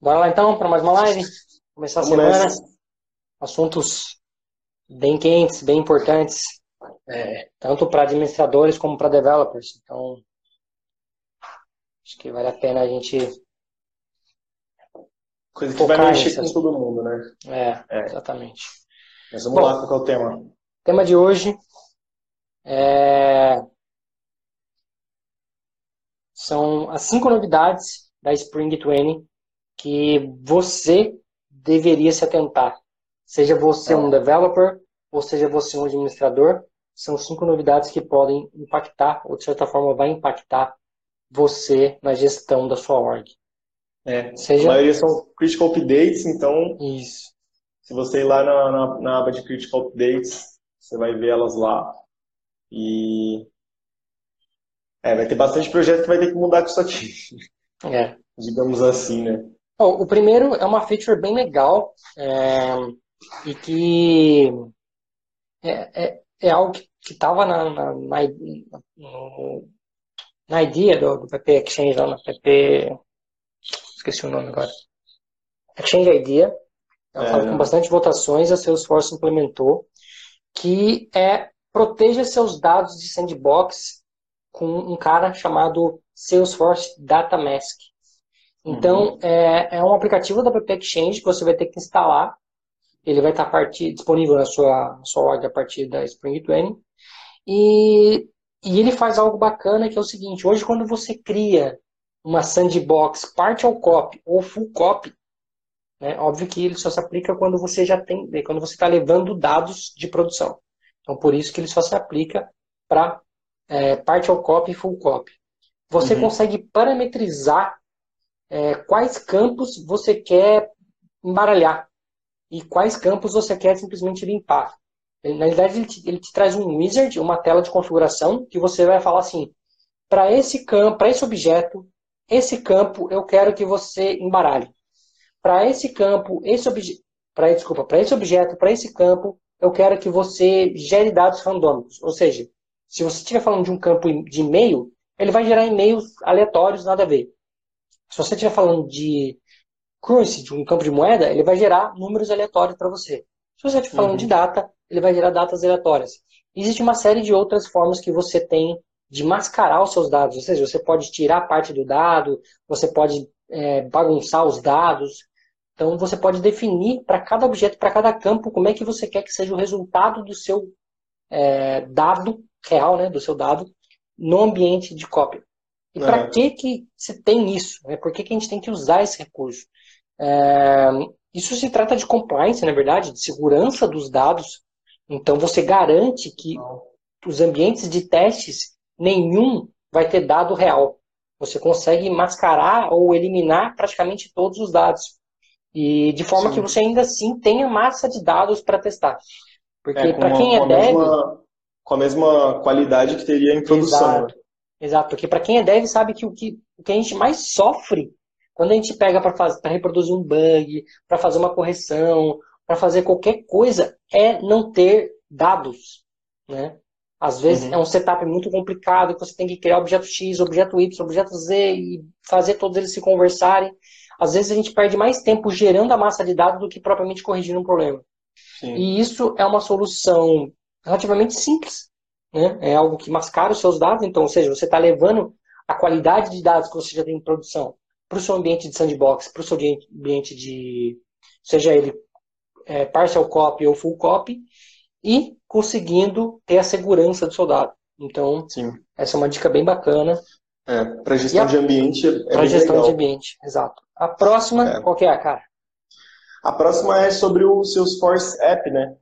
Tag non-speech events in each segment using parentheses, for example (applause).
Bora lá então para mais uma live. Começar Vamos a semana. Nessa. Assuntos bem quentes, bem importantes, é, tanto para administradores como para developers. Então, acho que vale a pena a gente. Coisa que vai mexer com todo mundo, né? É, é. exatamente. Mas vamos Bom, lá, qual é o tema? O tema de hoje é... são as cinco novidades da Spring 20 que você deveria se atentar. Seja você um developer ou seja você um administrador, são cinco novidades que podem impactar, ou de certa forma vai impactar você na gestão da sua org. É, seja... A maioria são critical updates, então Isso. se você ir lá na, na, na aba de critical updates, você vai ver elas lá. E é, vai ter bastante projeto que vai ter que mudar com isso aqui. É. (laughs) Digamos assim, né? Bom, o primeiro é uma feature bem legal é, e que é, é, é algo que estava na, na, na, na, ideia do, do PP Exchange, lá na PP. Esqueci o nome agora. Exchange Idea. Ela é, com bastante votações, a Salesforce implementou, que é proteja seus dados de sandbox com um cara chamado Salesforce Data Mask. Então, uhum. é, é um aplicativo da App Exchange que você vai ter que instalar. Ele vai estar partir, disponível na sua, na sua org a partir da Spring 20. E, e ele faz algo bacana que é o seguinte: hoje, quando você cria uma sandbox partial copy ou full copy, né, óbvio que ele só se aplica quando você já tem, quando você está levando dados de produção. Então, por isso que ele só se aplica para é, partial copy e full copy. Você uhum. consegue parametrizar é, quais campos você quer embaralhar e quais campos você quer simplesmente limpar. Na realidade, ele te, ele te traz um wizard, uma tela de configuração, que você vai falar assim: para esse campo, para esse objeto, esse campo eu quero que você embaralhe. Para esse campo, esse objeto, desculpa, para esse objeto, para esse campo, eu quero que você gere dados randômicos. Ou seja, se você estiver falando de um campo de e-mail, ele vai gerar e-mails aleatórios, nada a ver. Se você estiver falando de currency, de um campo de moeda, ele vai gerar números aleatórios para você. Se você estiver falando uhum. de data, ele vai gerar datas aleatórias. Existe uma série de outras formas que você tem de mascarar os seus dados. Ou seja, você pode tirar parte do dado, você pode é, bagunçar os dados. Então, você pode definir para cada objeto, para cada campo, como é que você quer que seja o resultado do seu é, dado real, né, do seu dado, no ambiente de cópia. E para é. que, que se tem isso? Né? Por que, que a gente tem que usar esse recurso? É, isso se trata de compliance, na verdade, de segurança dos dados. Então você garante que os ambientes de testes, nenhum vai ter dado real. Você consegue mascarar ou eliminar praticamente todos os dados. E de forma Sim. que você ainda assim tenha massa de dados para testar. Porque é, para quem é dev. Mesma, com a mesma qualidade que teria em produção. Exato. Exato, porque para quem é dev sabe que o que, o que a gente mais sofre quando a gente pega para reproduzir um bug, para fazer uma correção, para fazer qualquer coisa, é não ter dados. Né? Às vezes uhum. é um setup muito complicado, que você tem que criar objeto X, objeto Y, objeto Z e fazer todos eles se conversarem. Às vezes a gente perde mais tempo gerando a massa de dados do que propriamente corrigindo um problema. Sim. E isso é uma solução relativamente simples né? É algo que mascara os seus dados, então, ou seja, você está levando a qualidade de dados que você já tem em produção para o seu ambiente de sandbox, para o seu ambiente de, seja ele é, partial copy ou full copy, e conseguindo ter a segurança do seu dado. Então, Sim. essa é uma dica bem bacana. É, para gestão a, de ambiente é Para gestão legal. de ambiente, exato. A próxima, é. qual que é, cara? A próxima é sobre o Salesforce App, né?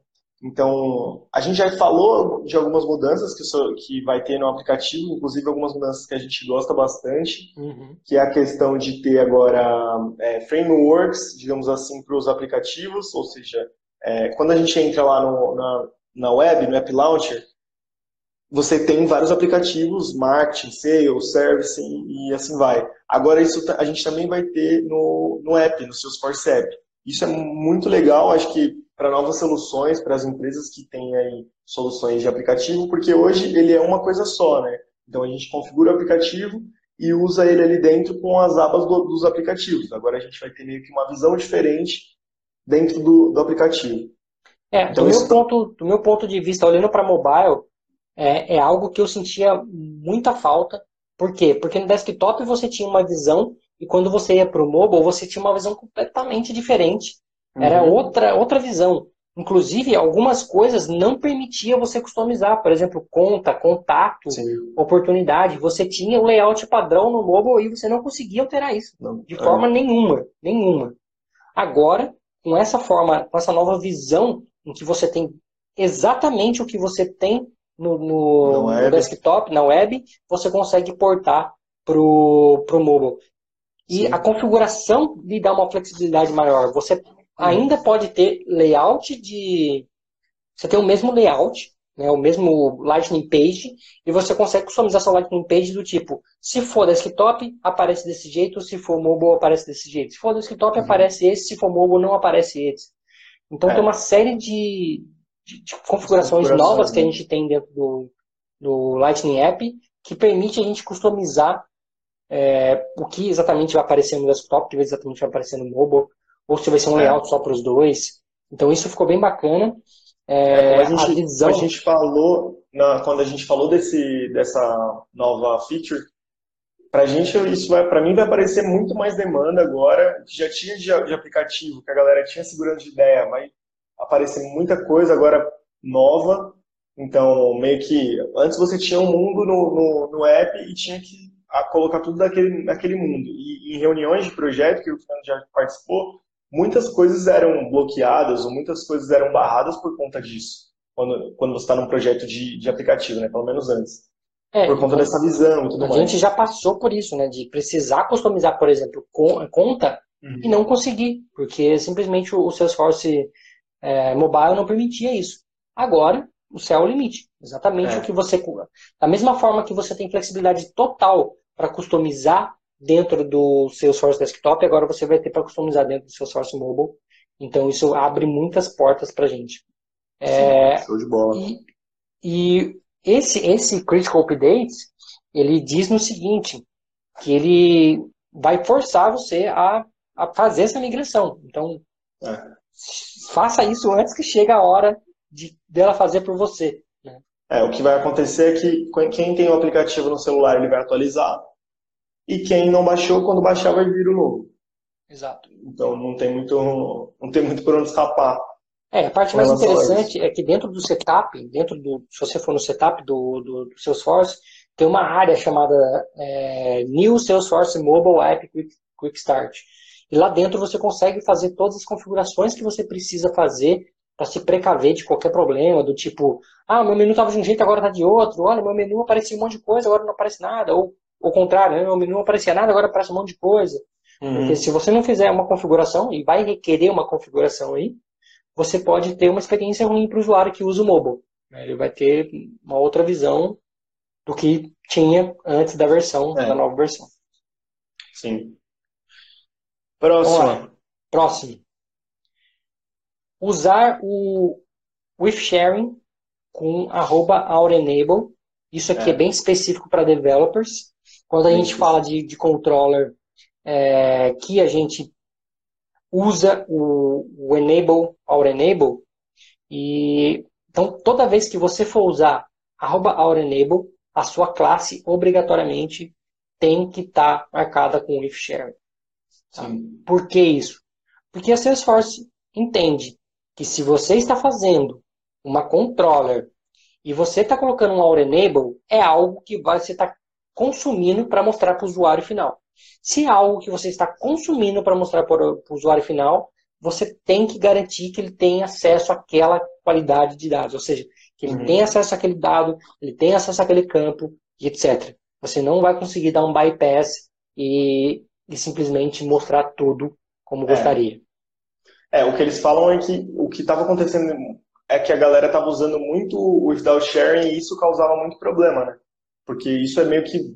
Então, a gente já falou de algumas mudanças que, so, que vai ter no aplicativo, inclusive algumas mudanças que a gente gosta bastante, uhum. que é a questão de ter agora é, frameworks, digamos assim, para os aplicativos, ou seja, é, quando a gente entra lá no, na, na web, no App Launcher, você tem vários aplicativos, marketing, sales, service e, e assim vai. Agora, isso a gente também vai ter no, no app, no Salesforce App. Isso é muito legal, acho que para novas soluções, para as empresas que têm aí soluções de aplicativo, porque hoje ele é uma coisa só, né? Então a gente configura o aplicativo e usa ele ali dentro com as abas do, dos aplicativos. Agora a gente vai ter meio que uma visão diferente dentro do, do aplicativo. É, então, do, meu ponto, do meu ponto de vista, olhando para mobile, é, é algo que eu sentia muita falta. Por quê? Porque no desktop você tinha uma visão e quando você ia para o mobile você tinha uma visão completamente diferente. Era uhum. outra, outra visão. Inclusive, algumas coisas não permitia você customizar. Por exemplo, conta, contato, Sim. oportunidade. Você tinha o layout padrão no mobile e você não conseguia alterar isso. Não. De forma é. nenhuma. Nenhuma. Agora, com essa forma, com essa nova visão, em que você tem exatamente o que você tem no, no, no desktop, na web, você consegue portar para o mobile. E Sim. a configuração lhe dá uma flexibilidade maior. Você ainda pode ter layout de. Você tem o mesmo layout, né, o mesmo Lightning Page, e você consegue customizar sua Lightning Page do tipo: se for desktop, aparece desse jeito, se for mobile, aparece desse jeito. Se for desktop, uhum. aparece esse, se for mobile, não aparece esse. Então é. tem uma série de, de, de configurações novas que a né? gente tem dentro do, do Lightning App que permite a gente customizar é, o que exatamente vai aparecer no desktop, o que exatamente vai aparecer no mobile ou se vai ser um é. layout só para os dois. Então isso ficou bem bacana. É, é a, gente, a, visão... a gente falou, na, quando a gente falou desse, dessa nova feature, para a gente isso vai, para mim vai aparecer muito mais demanda agora. Já tinha de, de, aplicativo que a galera tinha segurando de ideia, vai aparecer muita coisa agora nova. Então meio que antes você tinha um mundo no, no, no app e tinha que colocar tudo naquele, naquele mundo. E em reuniões de projeto que o Fernando já participou, muitas coisas eram bloqueadas ou muitas coisas eram barradas por conta disso, quando, quando você está num projeto de, de aplicativo, né? Pelo menos antes. É, por conta dessa visão e tudo a mais. A gente já passou por isso, né? De precisar customizar, por exemplo, conta uhum. e não conseguir, porque simplesmente o Salesforce é, Mobile não permitia isso. Agora, o céu é o limite. Exatamente é. o que você. Da mesma forma que você tem flexibilidade total para customizar dentro do seu Source Desktop, agora você vai ter para customizar dentro do seu Source Mobile. Então isso abre muitas portas para a gente. É, show de bola. E, e, esse, esse Critical Update, ele diz no seguinte, que ele vai forçar você a, a fazer essa migração. Então, é. faça isso antes que chegue a hora de, dela fazer por você. Né? É, o que vai acontecer é que quem tem o aplicativo no celular, ele vai atualizar, e quem não baixou, quando baixar, vai vir o novo. Exato. Então não tem muito, não tem muito por onde escapar. É, a parte mais interessante é que dentro do setup, dentro do, se você for no setup do, do, do Salesforce, tem uma área chamada é, New Salesforce Mobile App Quick, Quick Start. E lá dentro você consegue fazer todas as configurações que você precisa fazer para se precaver de qualquer problema, do tipo, ah, meu menu estava de um jeito, agora está de outro, olha, meu menu aparecia um monte de coisa, agora não aparece nada, ou o contrário, né? menu não aparecia nada, agora aparece um monte de coisa. Uhum. Porque se você não fizer uma configuração, e vai requerer uma configuração aí, você pode ter uma experiência ruim para o usuário que usa o mobile. Né? Ele vai ter uma outra visão do que tinha antes da versão, é. da nova versão. Sim. Próximo. Próximo. Usar o with sharing com arroba aurenable. Isso aqui é, é bem específico para developers. Quando a gente fala de, de controller é, que a gente usa o, o enable or enable, e então toda vez que você for usar arroba or enable, a sua classe obrigatoriamente tem que estar tá marcada com if share. Tá? Por que isso? Porque a Salesforce entende que se você está fazendo uma controller e você está colocando um Our Enable, é algo que você está consumindo para mostrar para o usuário final. Se é algo que você está consumindo para mostrar para o usuário final, você tem que garantir que ele tem acesso àquela qualidade de dados, ou seja, que ele uhum. tem acesso àquele dado, ele tem acesso àquele campo, e etc. Você não vai conseguir dar um bypass e, e simplesmente mostrar tudo como é. gostaria. É, o que eles falam é que o que estava acontecendo é que a galera estava usando muito o without sharing e isso causava muito problema, né? Porque isso é meio que,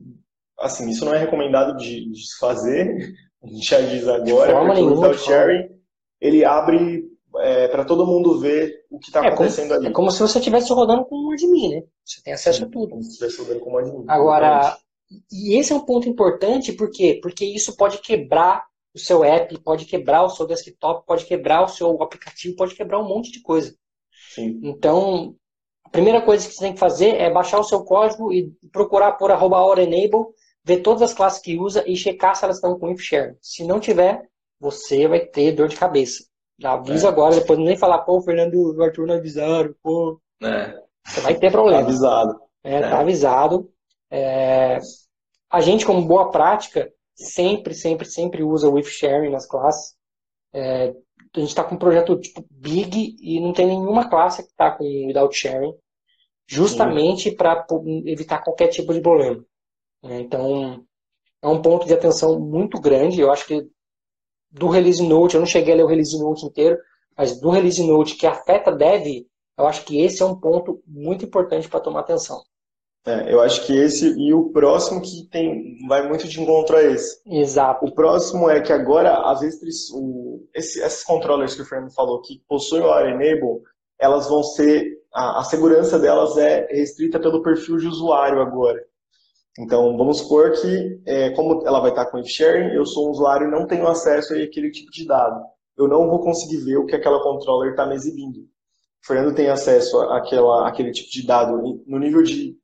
assim, isso não é recomendado de, de se fazer, (laughs) a gente já diz agora, porque nenhuma, o sharing, ele abre é, para todo mundo ver o que está é acontecendo como, ali. É como se você estivesse rodando com um admin, né? Você tem acesso Sim, a tudo. Como se estivesse rodando com um admin. Agora, E esse é um ponto importante, por quê? Porque isso pode quebrar o seu app, pode quebrar o seu desktop, pode quebrar o seu aplicativo, pode quebrar um monte de coisa. Sim. Então, a primeira coisa que você tem que fazer é baixar o seu código e procurar por arroba enable, ver todas as classes que usa e checar se elas estão com if share. Se não tiver, você vai ter dor de cabeça. Já avisa é. agora, depois nem falar, pô, o Fernando e o Arthur não avisaram, pô. É. Você vai ter problema. Tá avisado. É, tá avisado. É, a gente, como boa prática, sempre, sempre, sempre usa o with sharing nas classes. É, a gente está com um projeto tipo big e não tem nenhuma classe que está com without sharing, justamente para evitar qualquer tipo de problema. É, então, é um ponto de atenção muito grande. Eu acho que do release note, eu não cheguei a ler o release note inteiro, mas do release note que afeta dev, eu acho que esse é um ponto muito importante para tomar atenção. É, eu acho que esse e o próximo que tem vai muito de encontro a esse. Exato. O próximo é que agora as restrições, esse, esses controllers que o Fernando falou que possuem o Enable, elas vão ser a, a, segurança delas é restrita pelo perfil de usuário agora. Então, vamos supor que, é, como ela vai estar com sharing, eu sou um usuário e não tenho acesso a aquele tipo de dado. Eu não vou conseguir ver o que aquela controller está me exibindo. O Fernando tem acesso àquela, àquele tipo de dado no nível de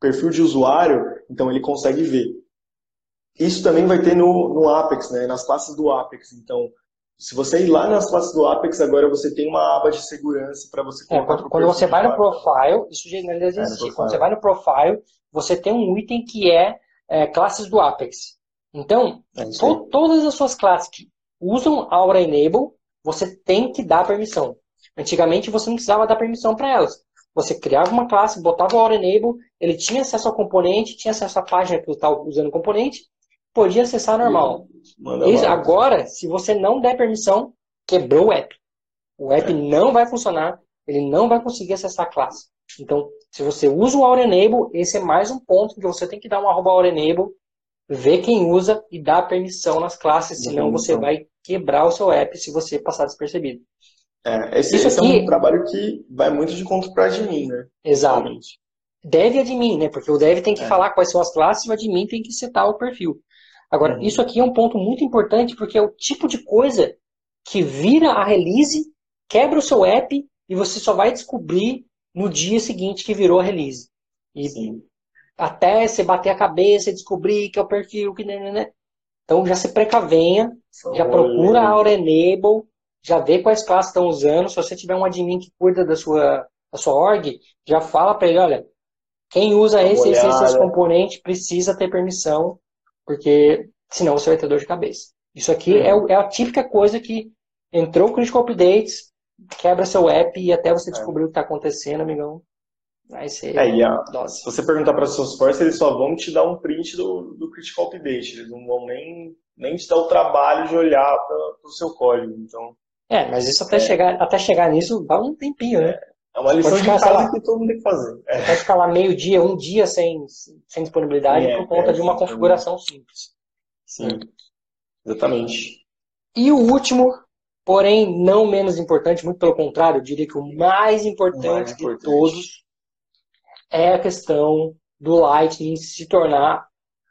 perfil de usuário, então ele consegue ver. Isso também vai ter no, no Apex, né, nas classes do Apex. Então, se você ir lá nas classes do Apex, agora você tem uma aba de segurança para você é, colocar. É, quando, quando você vai no profile, isso já existe. É, quando você vai no profile, você tem um item que é, é classes do Apex. Então, é to, todas as suas classes que usam Aura Enable, você tem que dar permissão. Antigamente você não precisava dar permissão para elas. Você criava uma classe, botava o Enable, ele tinha acesso ao componente, tinha acesso à página que estava usando o componente, podia acessar normal. Isso, agora, se você não der permissão, quebrou o app. O app é. não vai funcionar, ele não vai conseguir acessar a classe. Então, se você usa o Aura Enable, esse é mais um ponto que você tem que dar um arroba Aura Enable, ver quem usa e dar permissão nas classes, senão você vai quebrar o seu app se você passar despercebido. É, esse, aqui... é um trabalho que vai muito de conta para admin, né? Exatamente. Dev e admin, né? Porque o dev tem que é. falar quais são as classes e o admin tem que setar o perfil. Agora, uhum. isso aqui é um ponto muito importante porque é o tipo de coisa que vira a release, quebra o seu app e você só vai descobrir no dia seguinte que virou a release. E Sim. até você bater a cabeça e descobrir que é o perfil, que né, né, né. Então já se precavenha, já procura a Aura Enable, já vê quais classes estão usando. Se você tiver um admin que cuida da sua, da sua org, já fala para ele, olha, quem usa esse, esse, esse componente precisa ter permissão, porque senão você vai ter dor de cabeça. Isso aqui é, é a típica coisa que entrou o Critical Updates, quebra seu app e até você descobrir é. o que está acontecendo, amigão. Vai ser. É, e a, se você perguntar para seus forces, eles só vão te dar um print do, do Critical Update. Eles não vão nem, nem te dar o trabalho de olhar para o seu código. Então, é, mas isso até, é. chegar, até chegar nisso dá um tempinho, né? É uma lição de casa lá, que todo mundo tem que fazer. É. Pode ficar lá meio dia, um dia sem, sem disponibilidade é, por conta é, de uma configuração simples. Sim, exatamente. E o último, porém não menos importante, muito pelo contrário, eu diria que o mais importante, o mais importante. de todos é a questão do Lightning se tornar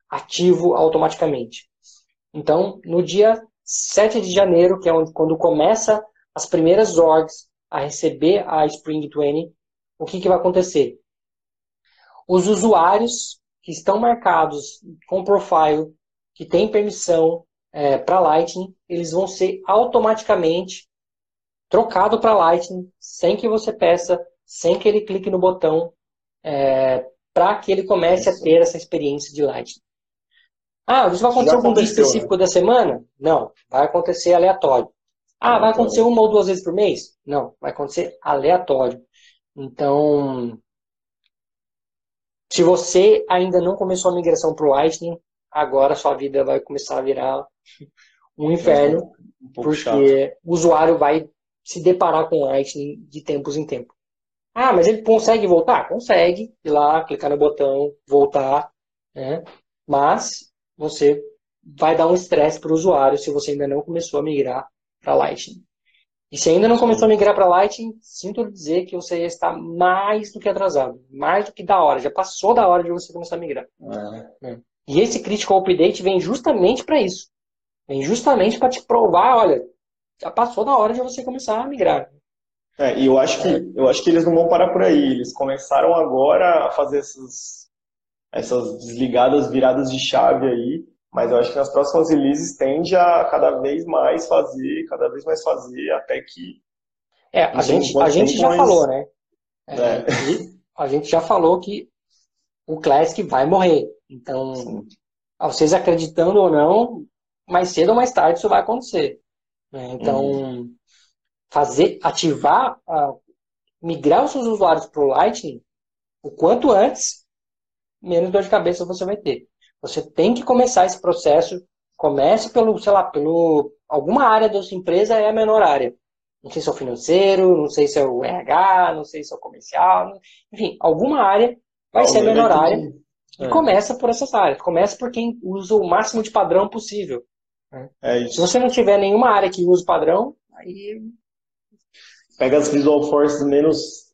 ativo automaticamente. Então, no dia 7 de janeiro, que é quando começa as primeiras orgs a receber a Spring 20, o que, que vai acontecer? Os usuários que estão marcados com profile, que têm permissão é, para Lightning, eles vão ser automaticamente trocados para Lightning, sem que você peça, sem que ele clique no botão, é, para que ele comece a ter essa experiência de Lightning. Ah, isso vai acontecer algum dia específico né? da semana? Não, vai acontecer aleatório. Ah, vai acontecer uma ou duas vezes por mês? Não, vai acontecer aleatório. Então, se você ainda não começou a migração para o Lightning, agora sua vida vai começar a virar um inferno, um porque chato. o usuário vai se deparar com o Lightning de tempos em tempos. Ah, mas ele consegue voltar? Consegue ir lá, clicar no botão, voltar, né? Mas você vai dar um estresse para o usuário se você ainda não começou a migrar para Lightning. E se ainda não começou a migrar para Lightning, sinto dizer que você está mais do que atrasado, mais do que da hora, já passou da hora de você começar a migrar. É. É. E esse critical update vem justamente para isso. Vem justamente para te provar, olha, já passou da hora de você começar a migrar. É, e eu acho que eu acho que eles não vão parar por aí. Eles começaram agora a fazer essas essas desligadas, viradas de chave aí, mas eu acho que nas próximas releases tende a cada vez mais fazer, cada vez mais fazer, até que. É, a gente, a gente já mais... falou, né? É, é. A gente já falou que o Classic vai morrer. Então, Sim. vocês acreditando ou não, mais cedo ou mais tarde isso vai acontecer. Né? Então, uhum. fazer, ativar, migrar os seus usuários para o Lightning o quanto antes, menos dor de cabeça você vai ter. Você tem que começar esse processo. Comece pelo, sei lá, pelo alguma área da sua empresa é a menor área. Não sei se é o financeiro, não sei se é o RH, não sei se é o comercial, enfim, alguma área vai ser a menor área. E é. começa por essas áreas. Começa por quem usa o máximo de padrão possível. Né? É se você não tiver nenhuma área que use padrão, aí. Pega as Visual Forces menos.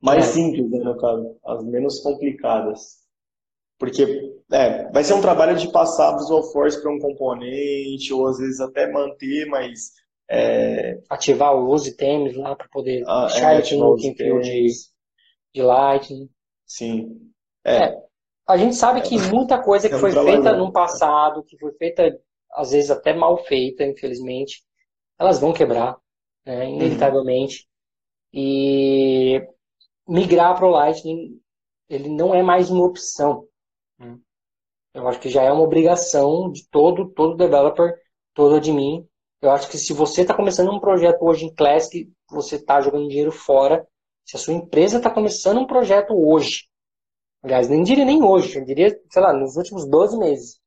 Mais é. simples, né, no caso. As menos complicadas. Porque é, vai ser um trabalho de passar a Visual Force para um componente, ou às vezes até manter, mas. É... Ativar o use temes lá para poder ah, deixar é, ele no de, de Lightning. Sim. É. é. A gente sabe que muita coisa que é foi feita no passado, que foi feita, às vezes até mal feita, infelizmente, elas vão quebrar, né, uhum. inevitavelmente. Uhum. E migrar para o Lightning, ele não é mais uma opção. Né? Eu acho que já é uma obrigação de todo, todo developer, todo admin. Eu acho que se você está começando um projeto hoje em Classic, você está jogando dinheiro fora. Se a sua empresa está começando um projeto hoje, Aliás, nem diria nem hoje, eu diria, sei lá, nos últimos 12 meses.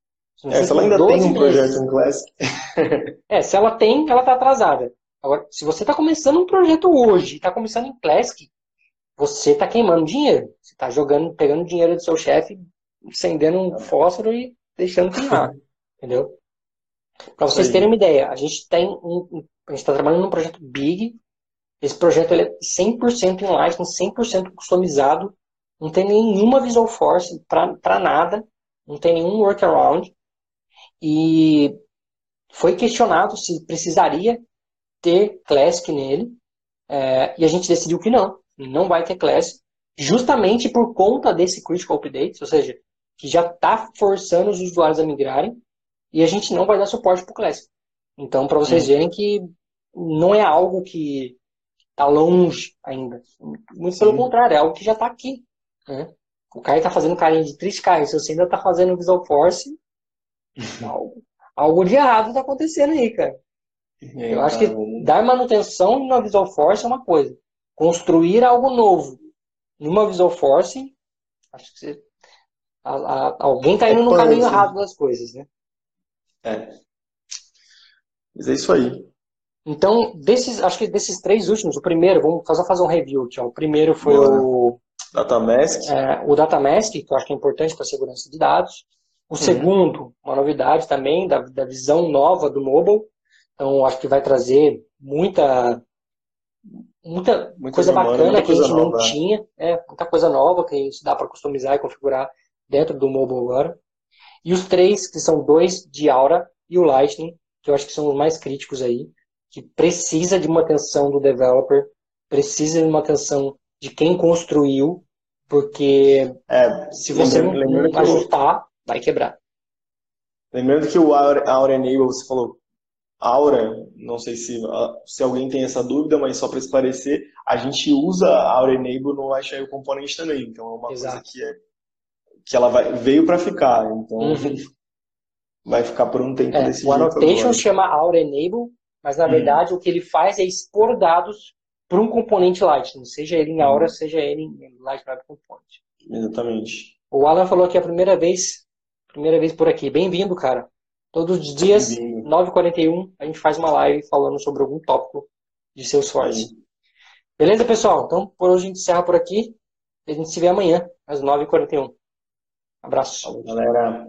É, se ela ainda tem um projeto em Classic. (laughs) é, se ela tem, ela está atrasada. Agora, se você está começando um projeto hoje, está começando em Classic, você está queimando dinheiro. Você está jogando, pegando dinheiro do seu chefe, acendendo um fósforo e deixando queimar. (laughs) entendeu? Para vocês terem uma ideia, a gente tem um, a gente está trabalhando num projeto big. Esse projeto ele é 100% em Lightning, 100% customizado não tem nenhuma Visual Force para nada, não tem nenhum workaround. E foi questionado se precisaria ter Classic nele, é, e a gente decidiu que não, não vai ter Classic, justamente por conta desse Critical Update, ou seja, que já está forçando os usuários a migrarem, e a gente não vai dar suporte para o Classic. Então, para vocês verem que não é algo que está longe ainda. Muito pelo contrário, é algo que já está aqui. Né? O cara está fazendo carinha de Triscar, se você ainda está fazendo Visual Force, algo, algo de errado está acontecendo aí, cara. É, Eu acho que dar manutenção numa Visual Force é uma coisa. Construir algo novo numa Visual Force, acho que você, a, a, alguém está indo é no caminho errado das coisas, né? É. Mas é isso aí. Então, desses, acho que desses três últimos, o primeiro, vamos só fazer um review. Ó. O primeiro foi o Datamask. É, o Datamask, que eu acho que é importante para a segurança de dados. O uhum. segundo, uma novidade também da, da visão nova do mobile. Então, acho que vai trazer muita, muita, muita coisa bacana que a gente nova. não tinha. É, muita coisa nova que a gente dá para customizar e configurar dentro do mobile agora. E os três, que são dois de Aura e o Lightning, que eu acho que são os mais críticos aí, que precisa de uma atenção do developer, precisa de uma atenção de quem construiu, porque é, se você não ajustar, vai quebrar. Lembrando que o Aura, Aura Enable, você falou Aura, não sei se, se alguém tem essa dúvida, mas só para esclarecer, a gente usa a Aura Enable no Agile Component também, então é uma Exato. coisa que, é, que ela vai, veio para ficar, então uhum. vai ficar por um tempo é, desse o Annotation chama Aura Enable, mas na uhum. verdade o que ele faz é expor dados para um componente Lightning, seja ele em Aura, uhum. seja ele em Lightning Web Component. Exatamente. O Alan falou que é a primeira vez, primeira vez por aqui. Bem-vindo, cara. Todos os dias, 9h41, a gente faz uma live falando sobre algum tópico de Salesforce. Sim. Beleza, pessoal? Então, por hoje a gente encerra por aqui. A gente se vê amanhã, às 9h41. Abraço. Galera.